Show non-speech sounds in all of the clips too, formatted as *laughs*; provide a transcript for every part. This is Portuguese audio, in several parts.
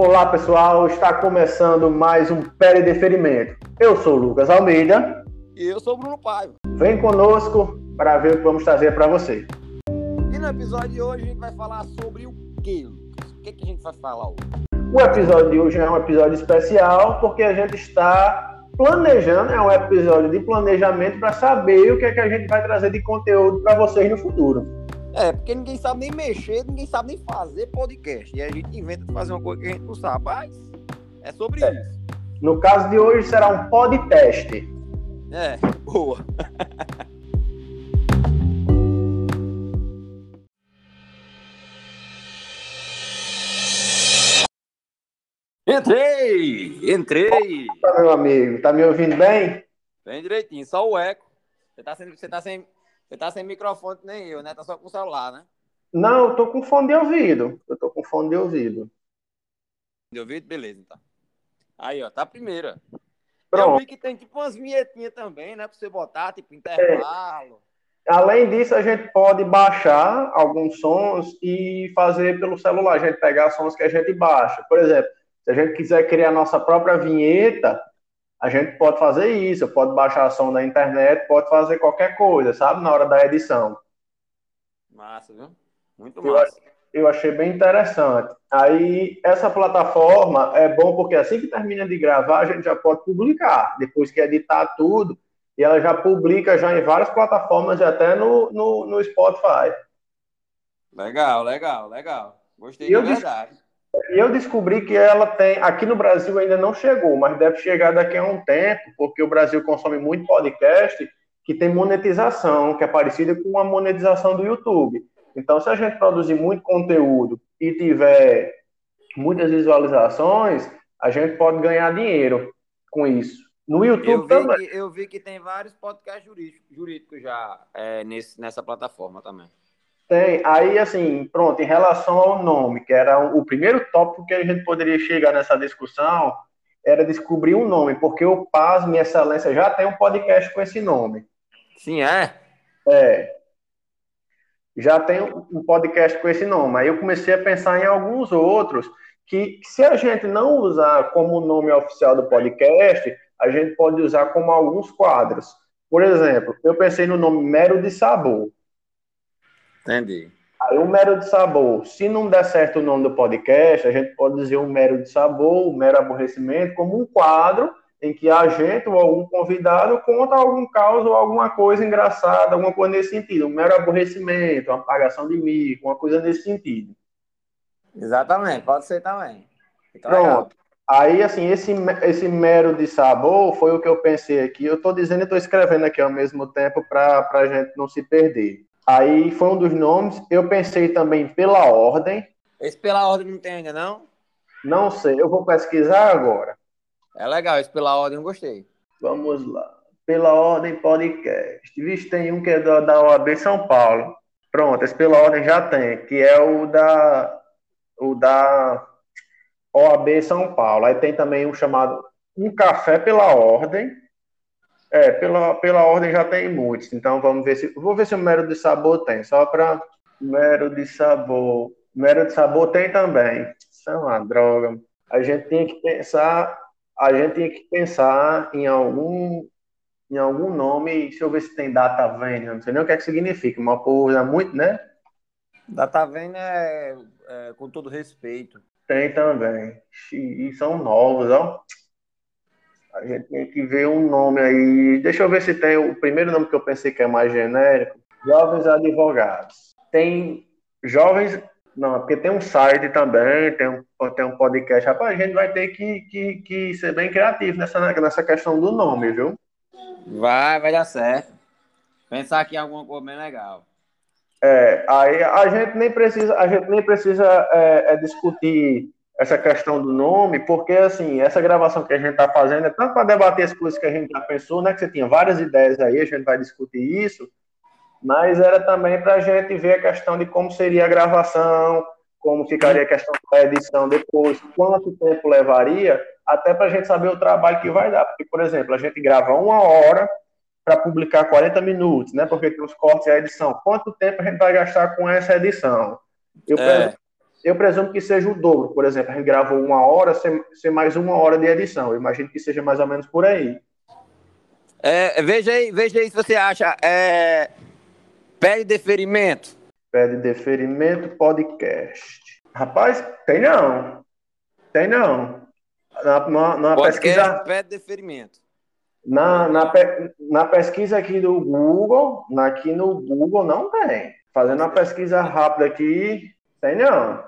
Olá pessoal, está começando mais um Perideferimento. Eu sou o Lucas Almeida. E eu sou o Bruno Paiva. Vem conosco para ver o que vamos trazer para você. E no episódio de hoje a gente vai falar sobre o que, Lucas? O que, que a gente vai falar hoje? O episódio de hoje é um episódio especial porque a gente está planejando, é um episódio de planejamento para saber o que é que a gente vai trazer de conteúdo para vocês no futuro. É, porque ninguém sabe nem mexer, ninguém sabe nem fazer podcast. E a gente inventa de fazer uma coisa que a gente não sabe. Mas é sobre é. isso. No caso de hoje será um podcast. É, *laughs* boa. Entrei! Entrei! Opa, meu amigo, tá me ouvindo bem? Bem direitinho, só o eco. Você tá, sem, você tá, sem, você tá sem microfone nem eu, né? Tá só com o celular, né? Não, eu tô com fone de ouvido. Eu tô com fone de ouvido. De ouvido? Beleza, então. Aí, ó, tá a primeira. Pronto. Eu vi que tem tipo umas vinhetinhas também, né? Pra você botar, tipo, intervalo. É. Além disso, a gente pode baixar alguns sons e fazer pelo celular. A gente pegar sons que a gente baixa. Por exemplo, se a gente quiser criar nossa própria vinheta, a gente pode fazer isso, pode baixar a som da internet, pode fazer qualquer coisa, sabe? Na hora da edição. Massa, viu? Muito massa. Eu, eu achei bem interessante. Aí, essa plataforma é bom porque assim que termina de gravar, a gente já pode publicar. Depois que editar tudo, e ela já publica já em várias plataformas e até no, no, no Spotify. Legal, legal, legal. Gostei de verdade. E eu descobri que ela tem, aqui no Brasil ainda não chegou, mas deve chegar daqui a um tempo, porque o Brasil consome muito podcast que tem monetização, que é parecida com a monetização do YouTube. Então, se a gente produzir muito conteúdo e tiver muitas visualizações, a gente pode ganhar dinheiro com isso. No YouTube eu também. Que, eu vi que tem vários podcasts jurídicos, jurídicos já é, nesse, nessa plataforma também. Tem. Aí, assim, pronto, em relação ao nome, que era o primeiro tópico que a gente poderia chegar nessa discussão, era descobrir um nome, porque o Paz, Minha Excelência, já tem um podcast com esse nome. Sim, é? É. Já tem um podcast com esse nome. Aí eu comecei a pensar em alguns outros que, se a gente não usar como nome oficial do podcast, a gente pode usar como alguns quadros. Por exemplo, eu pensei no nome Mero de Sabor. Entendi. Aí o mero de sabor, se não der certo o nome do podcast, a gente pode dizer um mero de sabor, um mero aborrecimento, como um quadro em que a gente ou algum convidado conta algum caos ou alguma coisa engraçada, alguma coisa nesse sentido, um mero aborrecimento, uma apagação de mico, uma coisa nesse sentido. Exatamente, pode ser também. Então, Pronto. Legal. Aí, assim, esse, esse mero de sabor foi o que eu pensei aqui. Eu estou dizendo e estou escrevendo aqui ao mesmo tempo para a gente não se perder. Aí foi um dos nomes. Eu pensei também pela ordem. Esse pela ordem não tem ainda, não? Não sei, eu vou pesquisar agora. É legal, esse pela ordem eu gostei. Vamos lá. Pela ordem podcast. Vixe, tem um que é da, da OAB São Paulo. Pronto, esse pela ordem já tem, que é o da o da OAB São Paulo. Aí tem também um chamado Um Café pela Ordem, é, pela, pela ordem já tem muitos. Então vamos ver se. Vou ver se o mero de sabor tem. Só para. Mero de sabor. Mero de sabor tem também. Isso é uma droga. A gente tinha que pensar. A gente tinha que pensar em algum. Em algum nome. Deixa eu ver se tem data vênia. Não sei nem o que é que significa. Uma coisa muito, né? Data vênia é, é com todo respeito. Tem também. E são novos, ó. A gente tem que ver um nome aí. Deixa eu ver se tem o primeiro nome que eu pensei que é mais genérico. Jovens Advogados. Tem jovens. Não, porque tem um site também, tem um, tem um podcast. Rapaz, a gente vai ter que, que, que ser bem criativo nessa, nessa questão do nome, viu? Vai, vai dar certo. Pensar aqui em alguma coisa bem legal. É, aí a gente nem precisa, a gente nem precisa é, é discutir essa questão do nome, porque assim, essa gravação que a gente está fazendo é tanto para debater as coisas que a gente já pensou, né? Que você tinha várias ideias aí, a gente vai discutir isso, mas era também para a gente ver a questão de como seria a gravação, como ficaria a questão da edição depois, quanto tempo levaria, até para a gente saber o trabalho que vai dar. Porque, por exemplo, a gente grava uma hora para publicar 40 minutos, né? Porque tem os cortes e a edição. Quanto tempo a gente vai gastar com essa edição? Eu, é eu presumo que seja o dobro. Por exemplo, a gente gravou uma hora, ser, ser mais uma hora de edição. Eu imagino que seja mais ou menos por aí. É, veja aí, veja aí se você acha. É, pede deferimento. Pede deferimento podcast. Rapaz, tem não. Tem não. Na, na, na pesquisa. Pede deferimento. Na, na, na pesquisa aqui do Google, aqui no Google não tem. Fazendo uma pesquisa rápida aqui, tem não.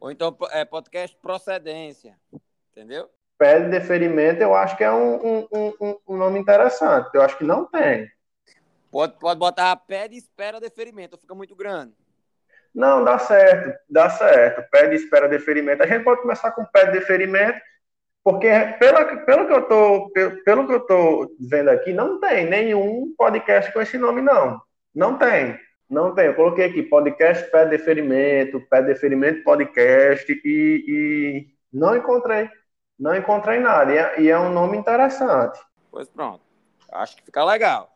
Ou então é podcast procedência. Entendeu? Pede deferimento, eu acho que é um, um, um, um nome interessante. Eu acho que não tem. Pode, pode botar pede espera deferimento, fica muito grande. Não, dá certo, dá certo. Pede espera deferimento. A gente pode começar com pede deferimento porque pelo, pelo, que eu tô, pelo, pelo que eu tô vendo aqui, não tem nenhum podcast com esse nome, não. Não tem. Não tem. Eu coloquei aqui podcast pé deferimento, pé deferimento podcast e, e não encontrei. Não encontrei nada. E é, e é um nome interessante. Pois pronto. Acho que fica legal.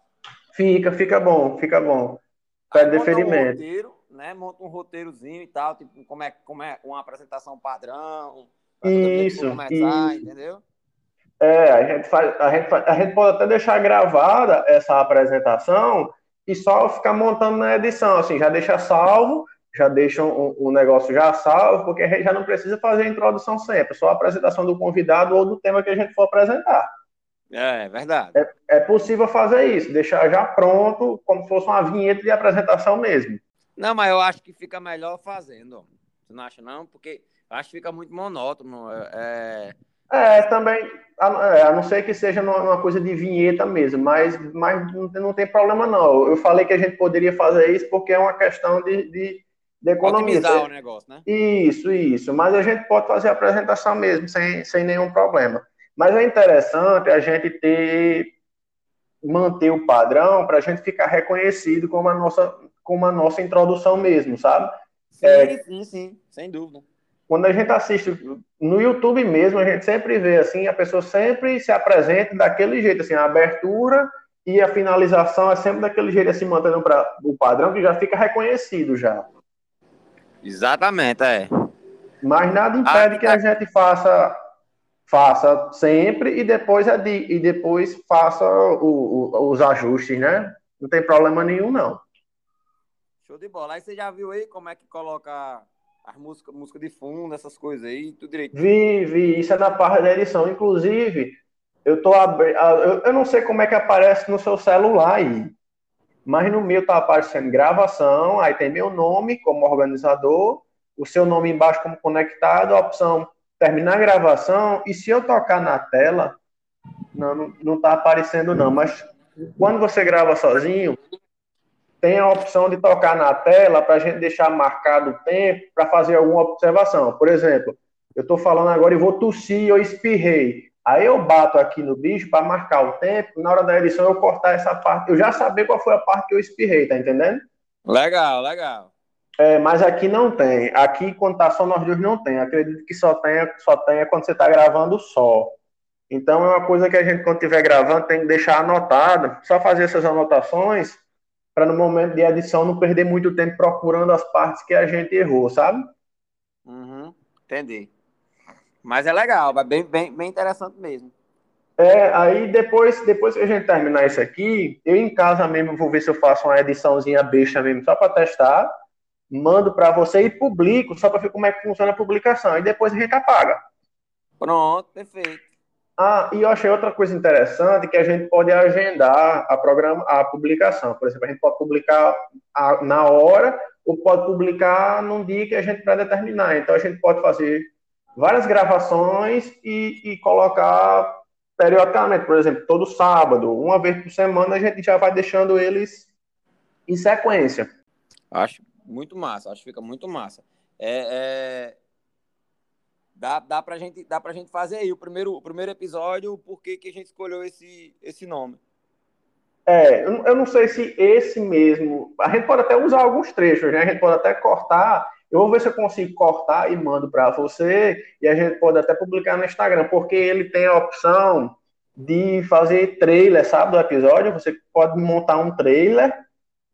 Fica, fica bom, fica bom. Pé deferimento. Um roteiro, né? Monta um roteirozinho e tal, tipo, como é, como é uma apresentação padrão isso. Começar, entendeu? É, a gente, faz, a, gente faz, a gente pode até deixar gravada essa apresentação e só ficar montando na edição, assim, já deixa salvo, já deixa o um, um negócio já salvo, porque a gente já não precisa fazer a introdução sempre, só a apresentação do convidado ou do tema que a gente for apresentar. É, é verdade. É, é possível fazer isso, deixar já pronto, como se fosse uma vinheta de apresentação mesmo. Não, mas eu acho que fica melhor fazendo. Você não acha, não? Porque Acho que fica muito monótono. É, é, é também, a, é, a, não ser que seja uma coisa de vinheta mesmo, mas, mas não, não, tem problema não. Eu falei que a gente poderia fazer isso porque é uma questão de, de, de economia. Otimizar o negócio, né? Isso, isso. Mas a gente pode fazer a apresentação mesmo, sem, sem nenhum problema. Mas é interessante a gente ter manter o padrão para a gente ficar reconhecido como a nossa como a nossa introdução mesmo, sabe? Sim, é, sim, sim, sem dúvida quando a gente assiste no YouTube mesmo, a gente sempre vê assim, a pessoa sempre se apresenta daquele jeito, assim, a abertura e a finalização é sempre daquele jeito, assim, mantendo para o padrão que já fica reconhecido já. Exatamente, é. Mas nada impede ah, que a gente faça faça sempre e depois e depois faça o, o, os ajustes, né? Não tem problema nenhum não. Show de bola. Aí você já viu aí como é que coloca as músicas música de fundo, essas coisas aí, tudo direito. Vi, vi, isso é na parte da edição. Inclusive, eu tô abrindo. Eu, eu não sei como é que aparece no seu celular aí. Mas no meu tá aparecendo gravação, aí tem meu nome como organizador, o seu nome embaixo como conectado, a opção terminar a gravação, e se eu tocar na tela, não, não, não tá aparecendo não, mas quando você grava sozinho, tem a opção de tocar na tela para a gente deixar marcado o tempo para fazer alguma observação. Por exemplo, eu estou falando agora e vou tossir ou espirrei. Aí eu bato aqui no bicho para marcar o tempo, na hora da edição eu cortar essa parte, eu já saber qual foi a parte que eu espirrei, tá entendendo? Legal, legal. É, mas aqui não tem. Aqui, quando tá só nós dois, não tem. Acredito que só tenha, só tenha quando você está gravando só. Então é uma coisa que a gente, quando estiver gravando, tem que deixar anotado. Só fazer essas anotações para no momento de edição não perder muito tempo procurando as partes que a gente errou, sabe? Uhum, entendi. Mas é legal, é bem, bem, bem interessante mesmo. É, aí depois, depois que a gente terminar isso aqui, eu em casa mesmo vou ver se eu faço uma ediçãozinha besta mesmo, só para testar, mando para você e publico, só para ver como é que funciona a publicação, e depois a gente apaga. Pronto, perfeito. Ah, e eu achei outra coisa interessante que a gente pode agendar a, programa, a publicação. Por exemplo, a gente pode publicar a, na hora ou pode publicar num dia que a gente predeterminar. Então, a gente pode fazer várias gravações e, e colocar periodicamente. Por exemplo, todo sábado, uma vez por semana, a gente já vai deixando eles em sequência. Acho muito massa, acho que fica muito massa. É, é, Dá, dá, pra gente, dá pra gente fazer aí o primeiro, o primeiro episódio, por que, a gente escolheu esse, esse nome. É, eu não sei se esse mesmo. A gente pode até usar alguns trechos, né? A gente pode até cortar. Eu vou ver se eu consigo cortar e mando para você. E a gente pode até publicar no Instagram, porque ele tem a opção de fazer trailer, sabe, do episódio. Você pode montar um trailer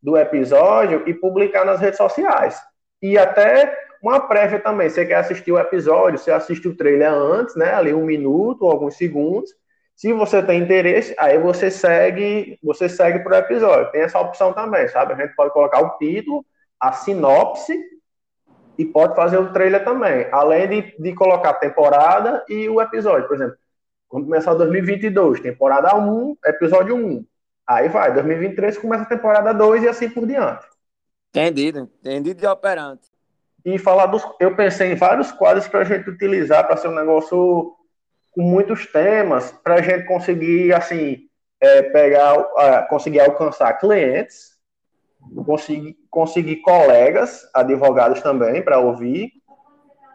do episódio e publicar nas redes sociais. E até uma prévia também. Você quer assistir o episódio, você assiste o trailer antes, né? Ali um minuto, alguns segundos. Se você tem interesse, aí você segue, você segue pro episódio. Tem essa opção também, sabe? A gente pode colocar o título, a sinopse e pode fazer o trailer também, além de, de colocar a temporada e o episódio. Por exemplo, quando começar 2022, temporada 1, episódio 1. Aí vai, 2023 começa a temporada 2 e assim por diante. Entendido, entendido de operante. E falar dos. Eu pensei em vários quadros para a gente utilizar para ser um negócio com muitos temas, para a gente conseguir, assim, é, pegar, conseguir alcançar clientes, conseguir, conseguir colegas, advogados também, para ouvir,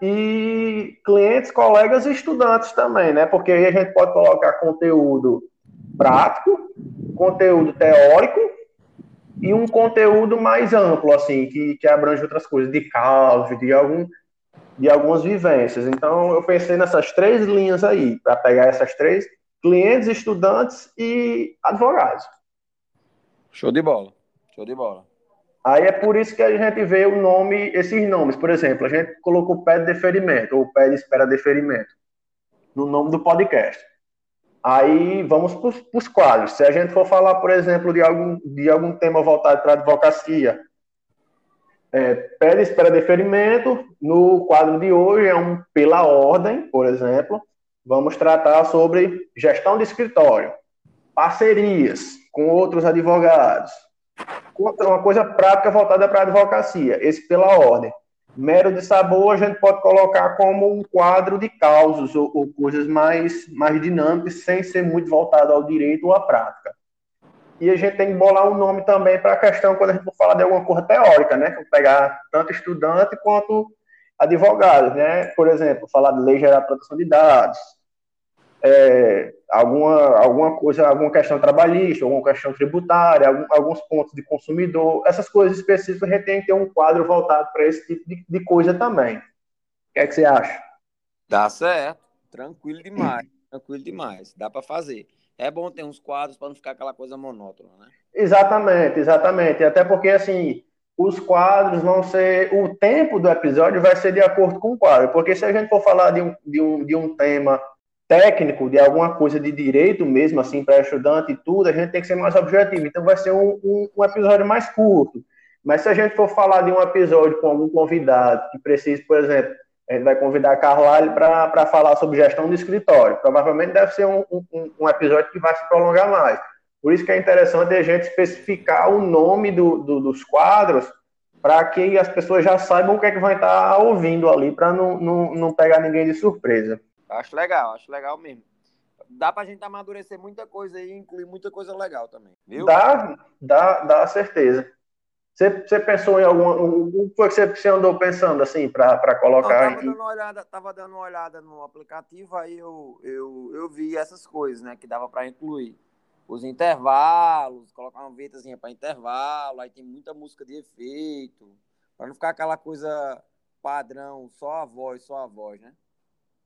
e clientes, colegas e estudantes também, né? Porque aí a gente pode colocar conteúdo prático, conteúdo teórico e um conteúdo mais amplo, assim, que, que abrange outras coisas, de caos, de, algum, de algumas vivências. Então, eu pensei nessas três linhas aí, para pegar essas três, clientes, estudantes e advogados. Show de bola, show de bola. Aí é por isso que a gente vê o nome, esses nomes. Por exemplo, a gente colocou pé de deferimento, ou pé de espera deferimento, no nome do podcast. Aí vamos para os quadros. Se a gente for falar, por exemplo, de algum, de algum tema voltado para a advocacia, é, pé de espera deferimento, no quadro de hoje é um pela ordem, por exemplo. Vamos tratar sobre gestão de escritório, parcerias com outros advogados, uma coisa prática voltada para a advocacia, esse pela ordem. Mero de sabor a gente pode colocar como um quadro de causos ou, ou coisas mais, mais dinâmicas, sem ser muito voltado ao direito ou à prática. E a gente tem que bolar um nome também para a questão quando a gente for falar de alguma coisa teórica, né? Pegar tanto estudante quanto advogados, né? Por exemplo, falar de lei geral de proteção de dados, é, alguma, alguma coisa, alguma questão trabalhista, alguma questão tributária, algum, alguns pontos de consumidor, essas coisas específicas, a gente tem que ter um quadro voltado para esse tipo de, de, coisa também. O que é que você acha? Dá certo, tranquilo demais, tranquilo demais, dá para fazer. É bom ter uns quadros para não ficar aquela coisa monótona, né? Exatamente, exatamente. Até porque, assim, os quadros vão ser. O tempo do episódio vai ser de acordo com o quadro. Porque se a gente for falar de um, de um, de um tema técnico de alguma coisa de direito mesmo, assim, para estudante e tudo, a gente tem que ser mais objetivo. Então vai ser um, um, um, episódio mais curto. Mas se a gente for falar de um episódio com algum convidado que precise, por exemplo, a gente vai convidar a Carlyle para falar sobre gestão de escritório. Provavelmente deve ser um, um, um, episódio que vai se prolongar mais. Por isso que é interessante a gente especificar o nome do, do, dos quadros para que as pessoas já saibam o que é que vai estar ouvindo ali, para não, não, não pegar ninguém de surpresa. Acho legal, acho legal mesmo. Dá pra gente amadurecer muita coisa e incluir muita coisa legal também, viu? Dá, dá, dá certeza. Você, você pensou em alguma. O que foi que você andou pensando assim para colocar? Eu tava, dando uma olhada, tava dando uma olhada no aplicativo, aí eu, eu, eu vi essas coisas, né? Que dava para incluir. Os intervalos, colocar uma vinhetazinha para intervalo, aí tem muita música de efeito, para não ficar aquela coisa padrão, só a voz, só a voz, né?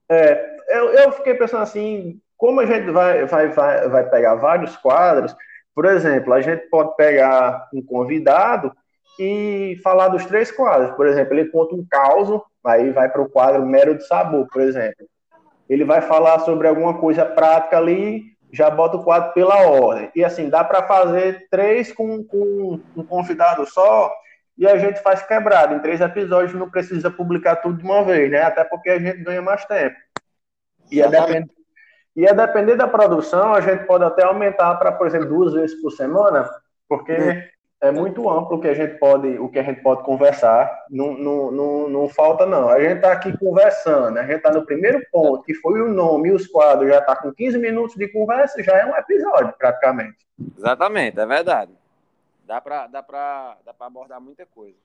É, eu, eu fiquei pensando assim, como a gente vai, vai, vai, vai pegar vários quadros, por exemplo, a gente pode pegar um convidado e falar dos três quadros. Por exemplo, ele conta um caos, aí vai para o quadro mero de sabor, por exemplo. Ele vai falar sobre alguma coisa prática ali, já bota o quadro pela ordem. E assim, dá para fazer três com, com um convidado só, e a gente faz quebrado. Em três episódios não precisa publicar tudo de uma vez, né? Até porque a gente ganha mais tempo. E a depender, e a depender da produção, a gente pode até aumentar para, por exemplo, duas vezes por semana, porque hum. é muito amplo o que a gente pode, o que a gente pode conversar. Não, não, não, não falta, não. A gente está aqui conversando, a gente está no primeiro ponto, que foi o nome e os quadros, já está com 15 minutos de conversa, já é um episódio, praticamente. Exatamente, é verdade. Dá para dá dá abordar muita coisa.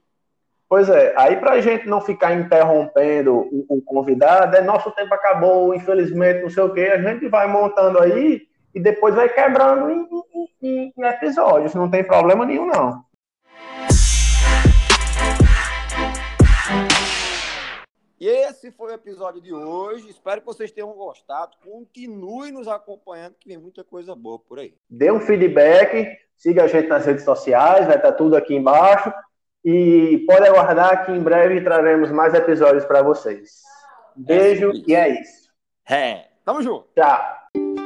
Pois é, aí para a gente não ficar interrompendo o, o, convidado, é nosso tempo acabou, infelizmente, não sei o quê, a gente vai montando aí e depois vai quebrando em, em, em episódios, não tem problema nenhum, não. E esse foi o episódio de hoje. Espero que vocês tenham gostado. Continue nos acompanhando, que vem muita coisa boa por aí. Dê um feedback, siga a gente nas redes sociais, vai estar tudo aqui embaixo. E pode aguardar que em breve traremos mais episódios para vocês. Beijo é e é isso. É, tamo junto. Tchau.